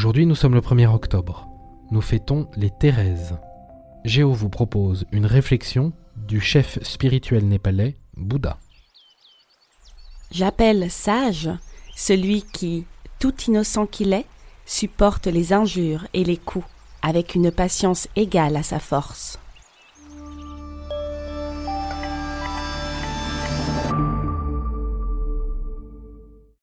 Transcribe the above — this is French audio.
Aujourd'hui, nous sommes le 1er octobre. Nous fêtons les Thérèses. Géo vous propose une réflexion du chef spirituel népalais, Bouddha. J'appelle sage celui qui, tout innocent qu'il est, supporte les injures et les coups avec une patience égale à sa force.